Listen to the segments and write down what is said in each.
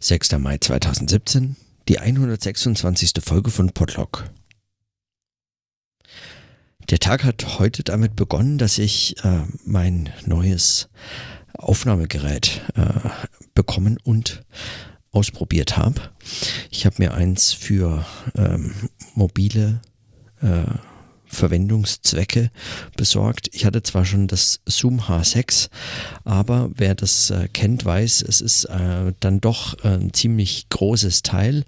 6. Mai 2017, die 126. Folge von Podlog. Der Tag hat heute damit begonnen, dass ich äh, mein neues Aufnahmegerät äh, bekommen und ausprobiert habe. Ich habe mir eins für ähm, mobile äh, Verwendungszwecke besorgt. Ich hatte zwar schon das Zoom H6, aber wer das äh, kennt, weiß, es ist äh, dann doch äh, ein ziemlich großes Teil,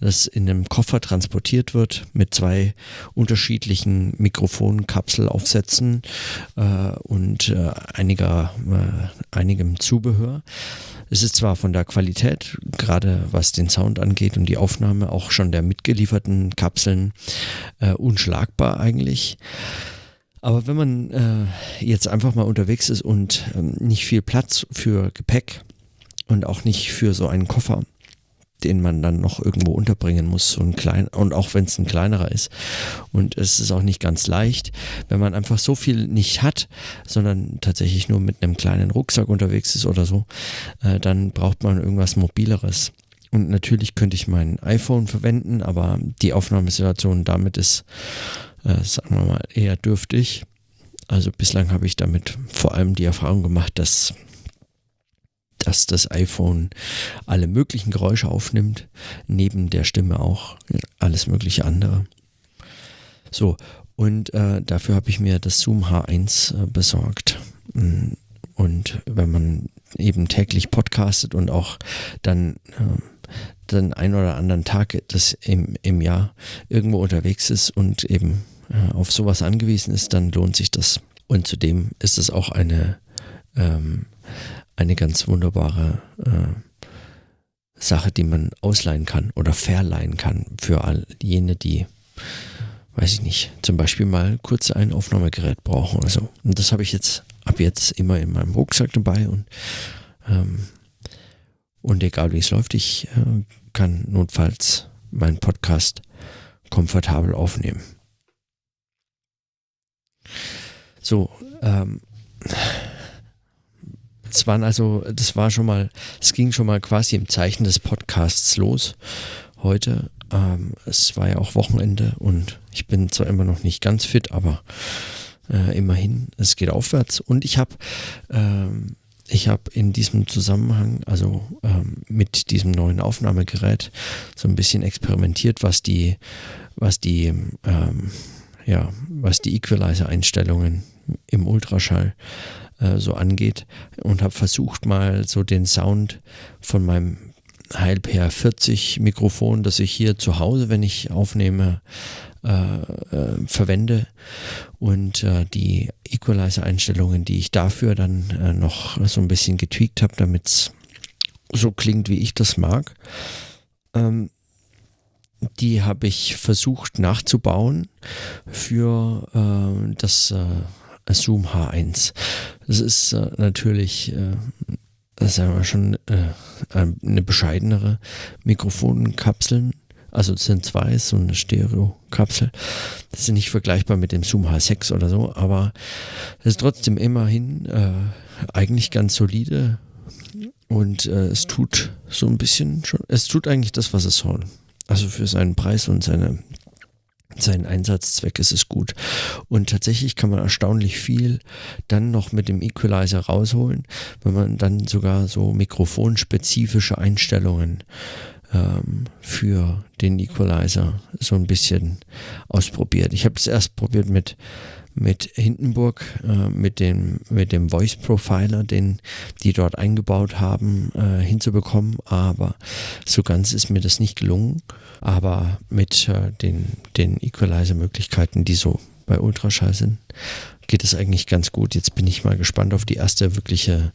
das in einem Koffer transportiert wird mit zwei unterschiedlichen Mikrofonkapselaufsätzen äh, und äh, einiger, äh, einigem Zubehör. Es ist zwar von der Qualität, gerade was den Sound angeht und die Aufnahme auch schon der mitgelieferten Kapseln, äh, unschlagbar eigentlich. Aber wenn man äh, jetzt einfach mal unterwegs ist und ähm, nicht viel Platz für Gepäck und auch nicht für so einen Koffer den man dann noch irgendwo unterbringen muss, ein klein und auch wenn es ein kleinerer ist. Und es ist auch nicht ganz leicht, wenn man einfach so viel nicht hat, sondern tatsächlich nur mit einem kleinen Rucksack unterwegs ist oder so, äh, dann braucht man irgendwas mobileres. Und natürlich könnte ich mein iPhone verwenden, aber die Aufnahmesituation damit ist, äh, sagen wir mal, eher dürftig. Also bislang habe ich damit vor allem die Erfahrung gemacht, dass dass das iPhone alle möglichen Geräusche aufnimmt, neben der Stimme auch alles mögliche andere. So, und äh, dafür habe ich mir das Zoom H1 äh, besorgt. Mm, und wenn man eben täglich podcastet und auch dann äh, den ein oder anderen Tag das im, im Jahr irgendwo unterwegs ist und eben äh, auf sowas angewiesen ist, dann lohnt sich das. Und zudem ist es auch eine ähm, eine ganz wunderbare äh, Sache, die man ausleihen kann oder verleihen kann für all jene, die, weiß ich nicht, zum Beispiel mal kurz ein Aufnahmegerät brauchen oder so. Und das habe ich jetzt ab jetzt immer in meinem Rucksack dabei und, ähm, und egal wie es läuft, ich äh, kann notfalls meinen Podcast komfortabel aufnehmen. So, ähm, es waren also, das war schon mal, es ging schon mal quasi im Zeichen des Podcasts los heute. Ähm, es war ja auch Wochenende und ich bin zwar immer noch nicht ganz fit, aber äh, immerhin, es geht aufwärts. Und ich habe ähm, ich in diesem Zusammenhang, also ähm, mit diesem neuen Aufnahmegerät, so ein bisschen experimentiert, was die, was die, ähm, ja, was die Equalizer-Einstellungen im Ultraschall äh, so angeht und habe versucht mal so den Sound von meinem Heilpair 40 Mikrofon, das ich hier zu Hause, wenn ich aufnehme, äh, äh, verwende und äh, die Equalizer-Einstellungen, die ich dafür dann äh, noch so ein bisschen getweakt habe, damit es so klingt, wie ich das mag. Ähm, die habe ich versucht nachzubauen für äh, das Zoom H1. Das ist äh, natürlich, äh, sagen wir schon, äh, eine bescheidenere Mikrofonkapseln. Also es sind zwei, so eine Stereo-Kapsel. Das ist nicht vergleichbar mit dem Zoom H6 oder so, aber es ist trotzdem immerhin äh, eigentlich ganz solide und äh, es tut so ein bisschen schon, es tut eigentlich das, was es soll. Also für seinen Preis und seine seinen Einsatzzweck ist es gut. Und tatsächlich kann man erstaunlich viel dann noch mit dem Equalizer rausholen, wenn man dann sogar so mikrofonspezifische Einstellungen ähm, für den Equalizer so ein bisschen ausprobiert. Ich habe es erst probiert mit mit Hindenburg, äh, mit, dem, mit dem Voice Profiler, den die dort eingebaut haben, äh, hinzubekommen. Aber so ganz ist mir das nicht gelungen. Aber mit äh, den, den Equalizer-Möglichkeiten, die so bei Ultraschall sind, geht es eigentlich ganz gut. Jetzt bin ich mal gespannt auf die erste wirkliche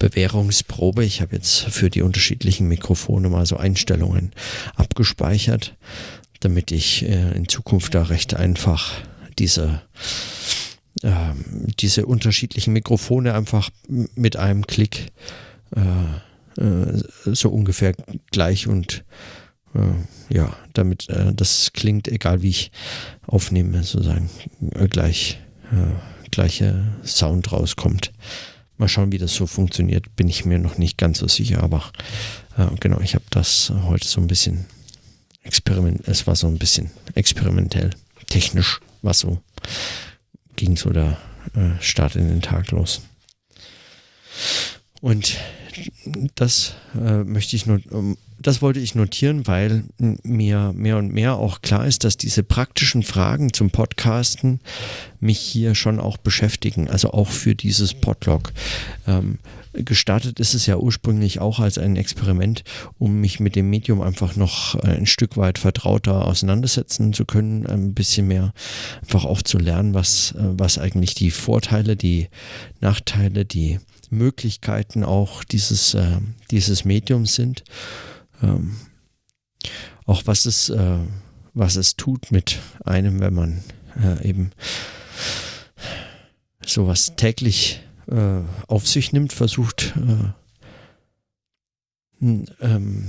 Bewährungsprobe. Ich habe jetzt für die unterschiedlichen Mikrofone mal so Einstellungen abgespeichert, damit ich äh, in Zukunft da recht einfach diese, äh, diese unterschiedlichen Mikrofone einfach mit einem Klick äh, äh, so ungefähr gleich und äh, ja, damit äh, das klingt, egal wie ich aufnehme, sozusagen äh, gleich gleiche Sound rauskommt. mal schauen, wie das so funktioniert. Bin ich mir noch nicht ganz so sicher, aber äh, genau, ich habe das heute so ein bisschen experiment, es war so ein bisschen experimentell, technisch, was so ging so der äh, Start in den Tag los. Und das äh, möchte ich nur, das wollte ich notieren, weil mir mehr und mehr auch klar ist, dass diese praktischen Fragen zum Podcasten mich hier schon auch beschäftigen, also auch für dieses Podlog. Ähm, gestartet ist es ja ursprünglich auch als ein Experiment, um mich mit dem Medium einfach noch ein Stück weit vertrauter auseinandersetzen zu können, ein bisschen mehr einfach auch zu lernen, was, äh, was eigentlich die Vorteile, die Nachteile, die Möglichkeiten auch dieses, äh, dieses Mediums sind. Ähm, auch was es, äh, was es tut mit einem, wenn man äh, eben sowas täglich äh, auf sich nimmt, versucht, äh, ähm,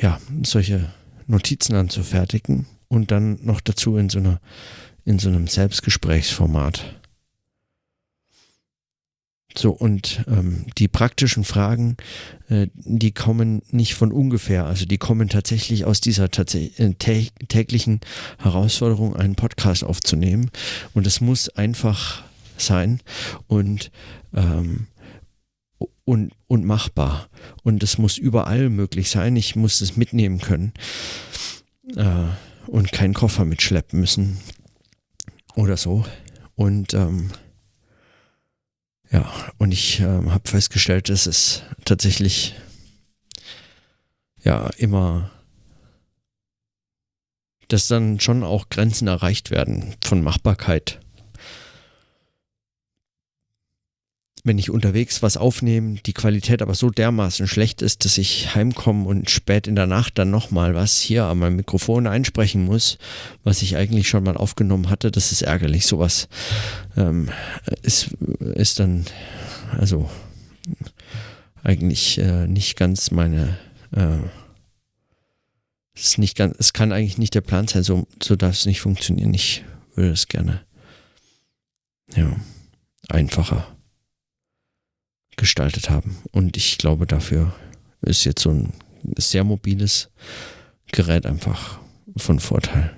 ja, solche Notizen anzufertigen und dann noch dazu in so einer in so einem Selbstgesprächsformat. So, und ähm, die praktischen Fragen, äh, die kommen nicht von ungefähr. Also die kommen tatsächlich aus dieser äh, täglichen Herausforderung, einen Podcast aufzunehmen. Und es muss einfach sein und, ähm, und, und machbar. Und es muss überall möglich sein. Ich muss es mitnehmen können äh, und keinen Koffer mitschleppen müssen oder so. Und ähm, ja, und ich äh, habe festgestellt, dass es tatsächlich ja immer, dass dann schon auch Grenzen erreicht werden von Machbarkeit. Wenn ich unterwegs was aufnehme, die Qualität aber so dermaßen schlecht ist, dass ich heimkomme und spät in der Nacht dann nochmal was hier an meinem Mikrofon einsprechen muss, was ich eigentlich schon mal aufgenommen hatte, das ist ärgerlich. Sowas ähm, ist, ist dann, also eigentlich äh, nicht ganz meine, äh, es ist nicht ganz, es kann eigentlich nicht der Plan sein, so, so darf es nicht funktionieren. Ich würde es gerne, ja, einfacher gestaltet haben. Und ich glaube, dafür ist jetzt so ein sehr mobiles Gerät einfach von Vorteil.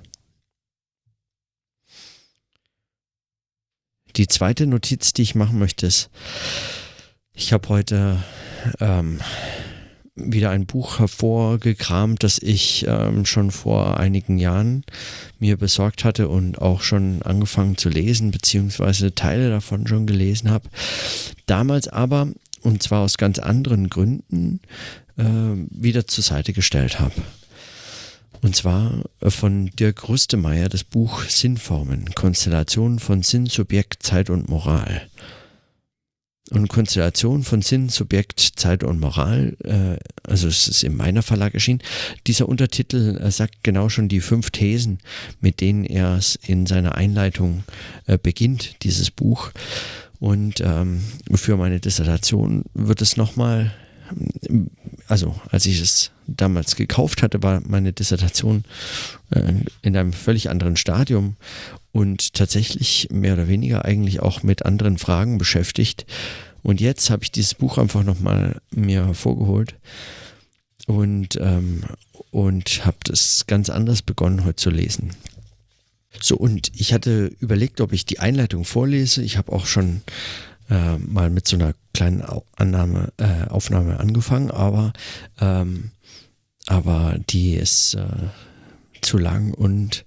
Die zweite Notiz, die ich machen möchte, ist, ich habe heute ähm, wieder ein Buch hervorgekramt, das ich ähm, schon vor einigen Jahren mir besorgt hatte und auch schon angefangen zu lesen, beziehungsweise Teile davon schon gelesen habe. Damals aber, und zwar aus ganz anderen Gründen, äh, wieder zur Seite gestellt habe. Und zwar von Dirk Rüstemeyer das Buch Sinnformen, Konstellationen von Sinn, Subjekt, Zeit und Moral und Konstellation von Sinn, Subjekt, Zeit und Moral, äh, also es ist in meiner Verlag erschienen. Dieser Untertitel äh, sagt genau schon die fünf Thesen, mit denen er es in seiner Einleitung äh, beginnt, dieses Buch. Und ähm, für meine Dissertation wird es nochmal, also als ich es damals gekauft hatte, war meine Dissertation äh, in einem völlig anderen Stadium und tatsächlich mehr oder weniger eigentlich auch mit anderen Fragen beschäftigt. Und jetzt habe ich dieses Buch einfach nochmal mir hervorgeholt und, ähm, und habe das ganz anders begonnen heute zu lesen. So, und ich hatte überlegt, ob ich die Einleitung vorlese. Ich habe auch schon äh, mal mit so einer kleinen Annahme, äh, Aufnahme angefangen, aber, ähm, aber die ist äh, zu lang und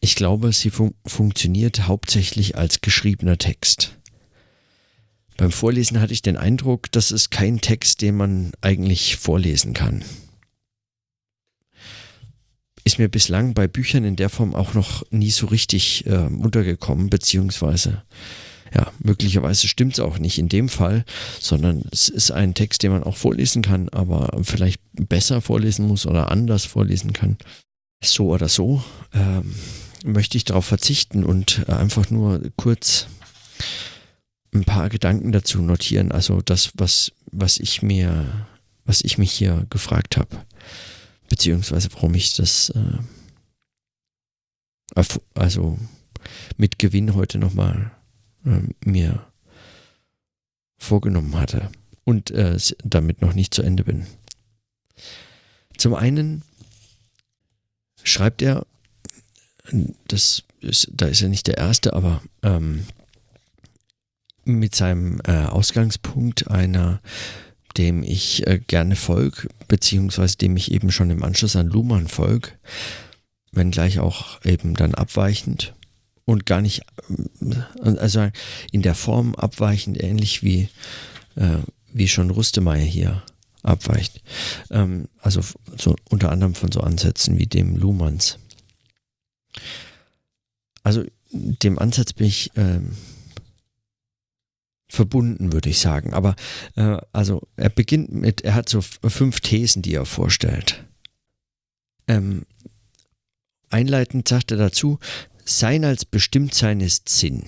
ich glaube, sie fun funktioniert hauptsächlich als geschriebener Text. Beim Vorlesen hatte ich den Eindruck, das ist kein Text, den man eigentlich vorlesen kann. Ist mir bislang bei Büchern in der Form auch noch nie so richtig äh, untergekommen, beziehungsweise ja, möglicherweise stimmt es auch nicht in dem Fall, sondern es ist ein Text, den man auch vorlesen kann, aber vielleicht besser vorlesen muss oder anders vorlesen kann. So oder so. Ähm, möchte ich darauf verzichten und einfach nur kurz ein paar Gedanken dazu notieren. Also das, was, was ich mir, was ich mich hier gefragt habe, beziehungsweise warum ich das äh, also mit Gewinn heute nochmal äh, mir vorgenommen hatte und äh, damit noch nicht zu Ende bin. Zum einen schreibt er, das ist, da ist er nicht der Erste, aber ähm, mit seinem äh, Ausgangspunkt einer, dem ich äh, gerne folge, beziehungsweise dem ich eben schon im Anschluss an Luhmann folge, wenngleich auch eben dann abweichend und gar nicht, äh, also in der Form abweichend, ähnlich wie, äh, wie schon Rustemeyer hier abweicht. Ähm, also so unter anderem von so Ansätzen wie dem Luhmanns. Also dem Ansatz bin ich ähm, verbunden, würde ich sagen. Aber äh, also er beginnt mit, er hat so fünf Thesen, die er vorstellt. Ähm, einleitend sagt er dazu, Sein als Bestimmtsein ist Sinn.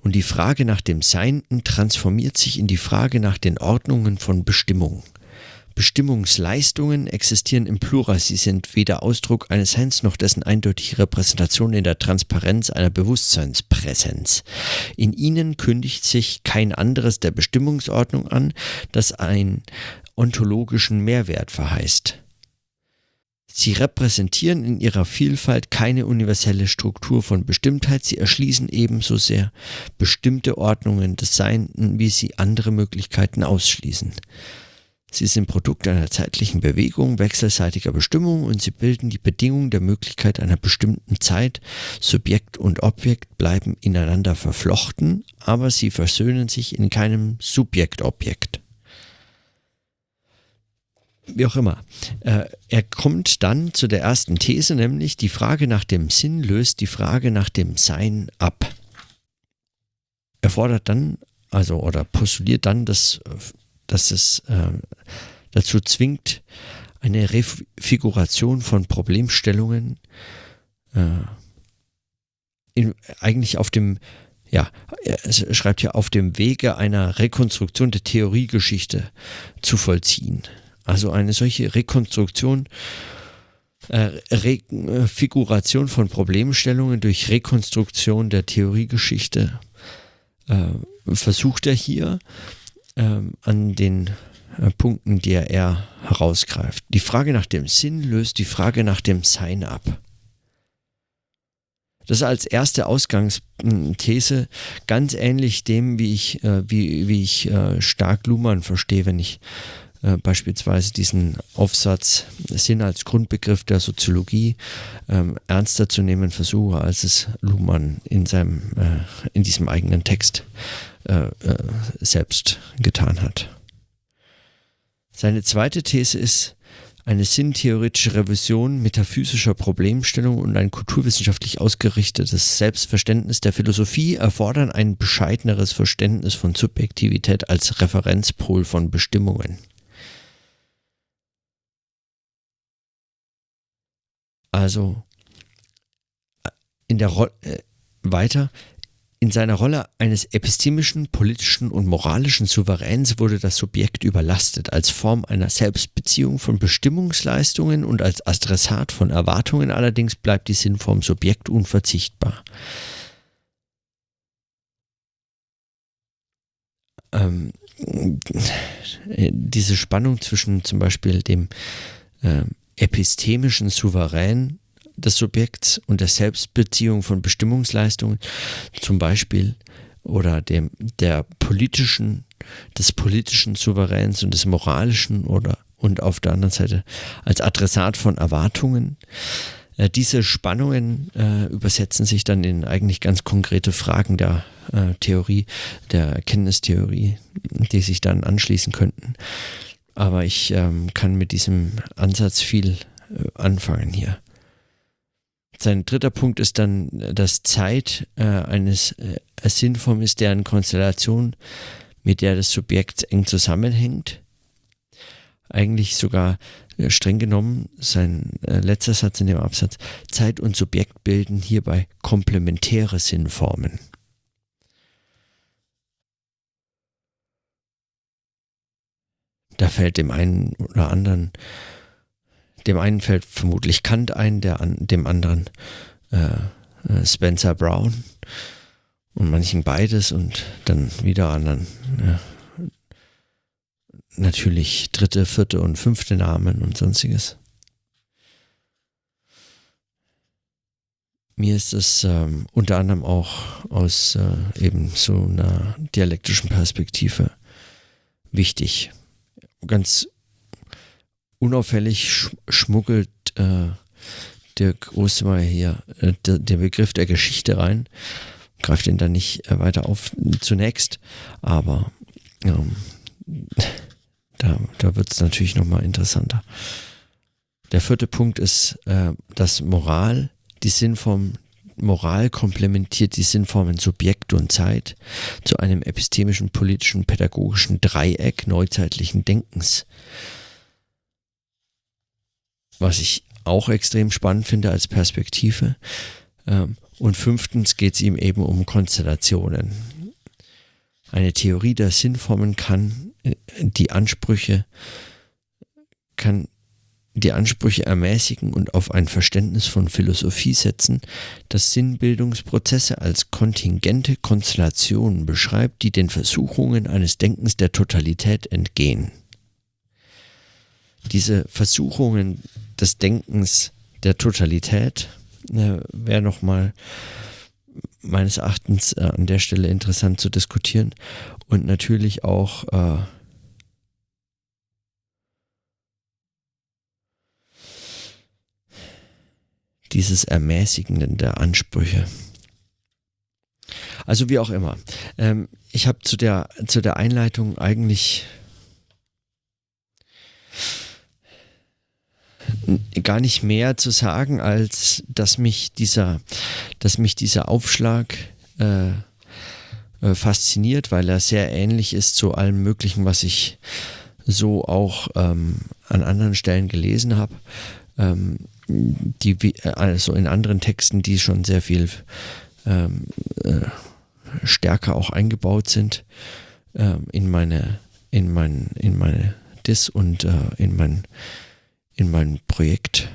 Und die Frage nach dem Seinden transformiert sich in die Frage nach den Ordnungen von Bestimmung. Bestimmungsleistungen existieren im Plural, sie sind weder Ausdruck eines Seins noch dessen eindeutige Repräsentation in der Transparenz einer Bewusstseinspräsenz. In ihnen kündigt sich kein anderes der Bestimmungsordnung an, das einen ontologischen Mehrwert verheißt. Sie repräsentieren in ihrer Vielfalt keine universelle Struktur von Bestimmtheit, sie erschließen ebenso sehr bestimmte Ordnungen des Seienden, wie sie andere Möglichkeiten ausschließen. Sie sind Produkt einer zeitlichen Bewegung wechselseitiger Bestimmung und sie bilden die Bedingung der Möglichkeit einer bestimmten Zeit. Subjekt und Objekt bleiben ineinander verflochten, aber sie versöhnen sich in keinem Subjekt-Objekt. Wie auch immer. Äh, er kommt dann zu der ersten These, nämlich die Frage nach dem Sinn löst die Frage nach dem Sein ab. Er fordert dann, also oder postuliert dann, dass dass es äh, dazu zwingt, eine Refiguration von Problemstellungen äh, in, eigentlich auf dem, ja, er schreibt ja, auf dem Wege einer Rekonstruktion der Theoriegeschichte zu vollziehen. Also eine solche Rekonstruktion, äh, Refiguration von Problemstellungen durch Rekonstruktion der Theoriegeschichte äh, versucht er hier ähm, an den äh, Punkten, die er herausgreift. Die Frage nach dem Sinn löst die Frage nach dem Sein ab. Das ist als erste Ausgangsthese ganz ähnlich dem, wie ich, äh, wie, wie ich äh, stark Luhmann verstehe, wenn ich äh, beispielsweise diesen Aufsatz Sinn als Grundbegriff der Soziologie ähm, ernster zu nehmen versuche, als es Luhmann in, seinem, äh, in diesem eigenen Text äh, äh, selbst getan hat. Seine zweite These ist, eine sinntheoretische Revision metaphysischer Problemstellung und ein kulturwissenschaftlich ausgerichtetes Selbstverständnis der Philosophie erfordern ein bescheideneres Verständnis von Subjektivität als Referenzpol von Bestimmungen. Also in der Ro äh, weiter in seiner Rolle eines epistemischen, politischen und moralischen Souveräns wurde das Subjekt überlastet, als Form einer Selbstbeziehung von Bestimmungsleistungen und als Adressat von Erwartungen allerdings bleibt die Sinnform Subjekt unverzichtbar. Ähm, diese Spannung zwischen zum Beispiel dem äh, epistemischen Souverän des Subjekts und der Selbstbeziehung von Bestimmungsleistungen, zum Beispiel oder dem, der politischen, des politischen Souveräns und des moralischen oder und auf der anderen Seite als Adressat von Erwartungen. Äh, diese Spannungen äh, übersetzen sich dann in eigentlich ganz konkrete Fragen der äh, Theorie, der Erkenntnistheorie, die sich dann anschließen könnten. Aber ich ähm, kann mit diesem Ansatz viel äh, anfangen hier. Sein dritter Punkt ist dann, dass Zeit äh, eines äh, Sinnform ist, deren Konstellation mit der des Subjekts eng zusammenhängt. Eigentlich sogar äh, streng genommen, sein äh, letzter Satz in dem Absatz, Zeit und Subjekt bilden hierbei komplementäre Sinnformen. Da fällt dem einen oder anderen dem einen fällt vermutlich Kant ein, der an, dem anderen äh, äh, Spencer Brown. und manchen beides und dann wieder anderen ja, natürlich dritte, vierte und fünfte Namen und sonstiges. Mir ist es ähm, unter anderem auch aus äh, eben so einer dialektischen Perspektive wichtig. Ganz unauffällig sch schmuggelt äh, Dirk Ostermeier hier äh, der, der, Begriff der Geschichte rein. Greift ihn dann nicht äh, weiter auf zunächst, aber ähm, da, da wird es natürlich nochmal interessanter. Der vierte Punkt ist, äh, dass Moral die Sinnform Moral komplementiert die Sinnformen Subjekt und Zeit zu einem epistemischen, politischen, pädagogischen Dreieck neuzeitlichen Denkens. Was ich auch extrem spannend finde als Perspektive. Ähm, und fünftens geht es ihm eben um Konstellationen. Eine Theorie der Sinnformen kann äh, die Ansprüche, kann die Ansprüche ermäßigen und auf ein Verständnis von Philosophie setzen, das Sinnbildungsprozesse als kontingente Konstellationen beschreibt, die den Versuchungen eines Denkens der Totalität entgehen. Diese Versuchungen des Denkens der Totalität äh, wäre nochmal meines Erachtens äh, an der Stelle interessant zu diskutieren und natürlich auch äh, dieses Ermäßigenden der Ansprüche. Also wie auch immer. Ähm, ich habe zu der, zu der Einleitung eigentlich gar nicht mehr zu sagen, als dass mich dieser, dass mich dieser Aufschlag äh, äh, fasziniert, weil er sehr ähnlich ist zu allem Möglichen, was ich so auch ähm, an anderen Stellen gelesen habe. Ähm, die also in anderen Texten, die schon sehr viel ähm, äh, stärker auch eingebaut sind äh, in meine in mein in meine Dis und äh, in mein in mein Projekt.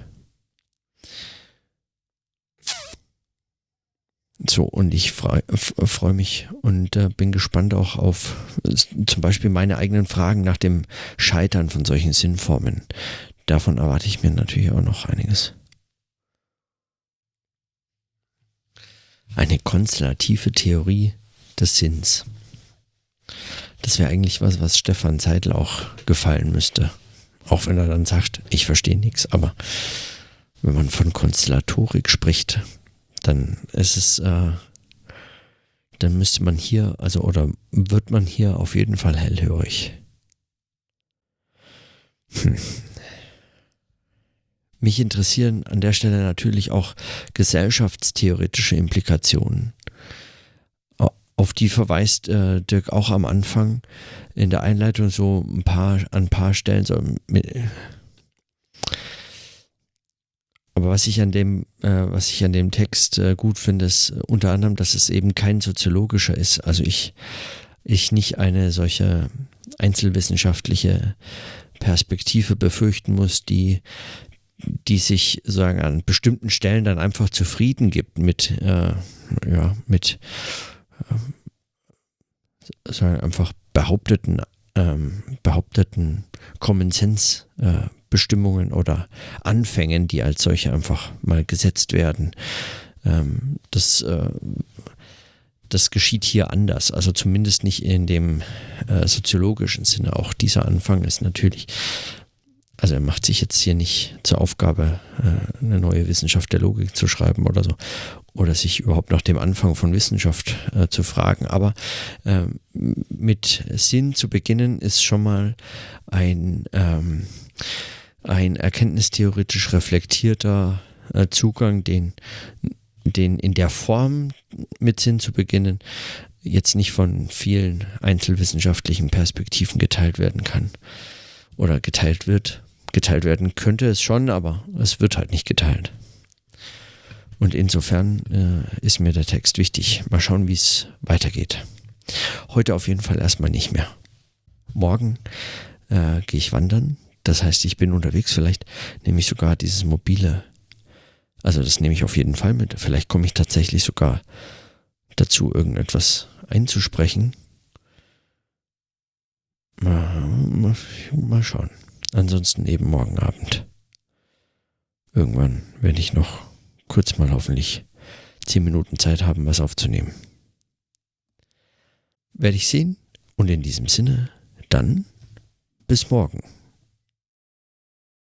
So, und ich freue freu mich und äh, bin gespannt auch auf zum Beispiel meine eigenen Fragen nach dem Scheitern von solchen Sinnformen davon erwarte ich mir natürlich auch noch einiges. Eine konstellative Theorie des Sinns. Das wäre eigentlich was, was Stefan Zeitl auch gefallen müsste. Auch wenn er dann sagt, ich verstehe nichts. Aber wenn man von Konstellatorik spricht, dann ist es, äh, dann müsste man hier, also oder wird man hier auf jeden Fall hellhörig. Hm. Mich interessieren an der Stelle natürlich auch gesellschaftstheoretische Implikationen. Auf die verweist äh, Dirk auch am Anfang in der Einleitung so ein paar, an ein paar Stellen. So aber was ich an dem, äh, was ich an dem Text äh, gut finde, ist unter anderem, dass es eben kein soziologischer ist. Also ich, ich nicht eine solche einzelwissenschaftliche Perspektive befürchten muss, die die sich sagen an bestimmten Stellen dann einfach zufrieden gibt mit äh, ja mit äh, sagen einfach behaupteten ähm, behaupteten Common Sense äh, Bestimmungen oder Anfängen, die als solche einfach mal gesetzt werden. Ähm, das äh, das geschieht hier anders, also zumindest nicht in dem äh, soziologischen Sinne. Auch dieser Anfang ist natürlich also er macht sich jetzt hier nicht zur Aufgabe, äh, eine neue Wissenschaft der Logik zu schreiben oder so, oder sich überhaupt nach dem Anfang von Wissenschaft äh, zu fragen. Aber äh, mit Sinn zu beginnen ist schon mal ein, ähm, ein erkenntnistheoretisch reflektierter äh, Zugang, den, den in der Form mit Sinn zu beginnen jetzt nicht von vielen einzelwissenschaftlichen Perspektiven geteilt werden kann oder geteilt wird geteilt werden könnte es schon, aber es wird halt nicht geteilt. Und insofern äh, ist mir der Text wichtig. Mal schauen, wie es weitergeht. Heute auf jeden Fall erstmal nicht mehr. Morgen äh, gehe ich wandern. Das heißt, ich bin unterwegs. Vielleicht nehme ich sogar dieses mobile. Also das nehme ich auf jeden Fall mit. Vielleicht komme ich tatsächlich sogar dazu irgendetwas einzusprechen. Mal, mal schauen. Ansonsten eben morgen Abend. Irgendwann werde ich noch kurz mal hoffentlich zehn Minuten Zeit haben, was aufzunehmen. Werde ich sehen. Und in diesem Sinne, dann bis morgen.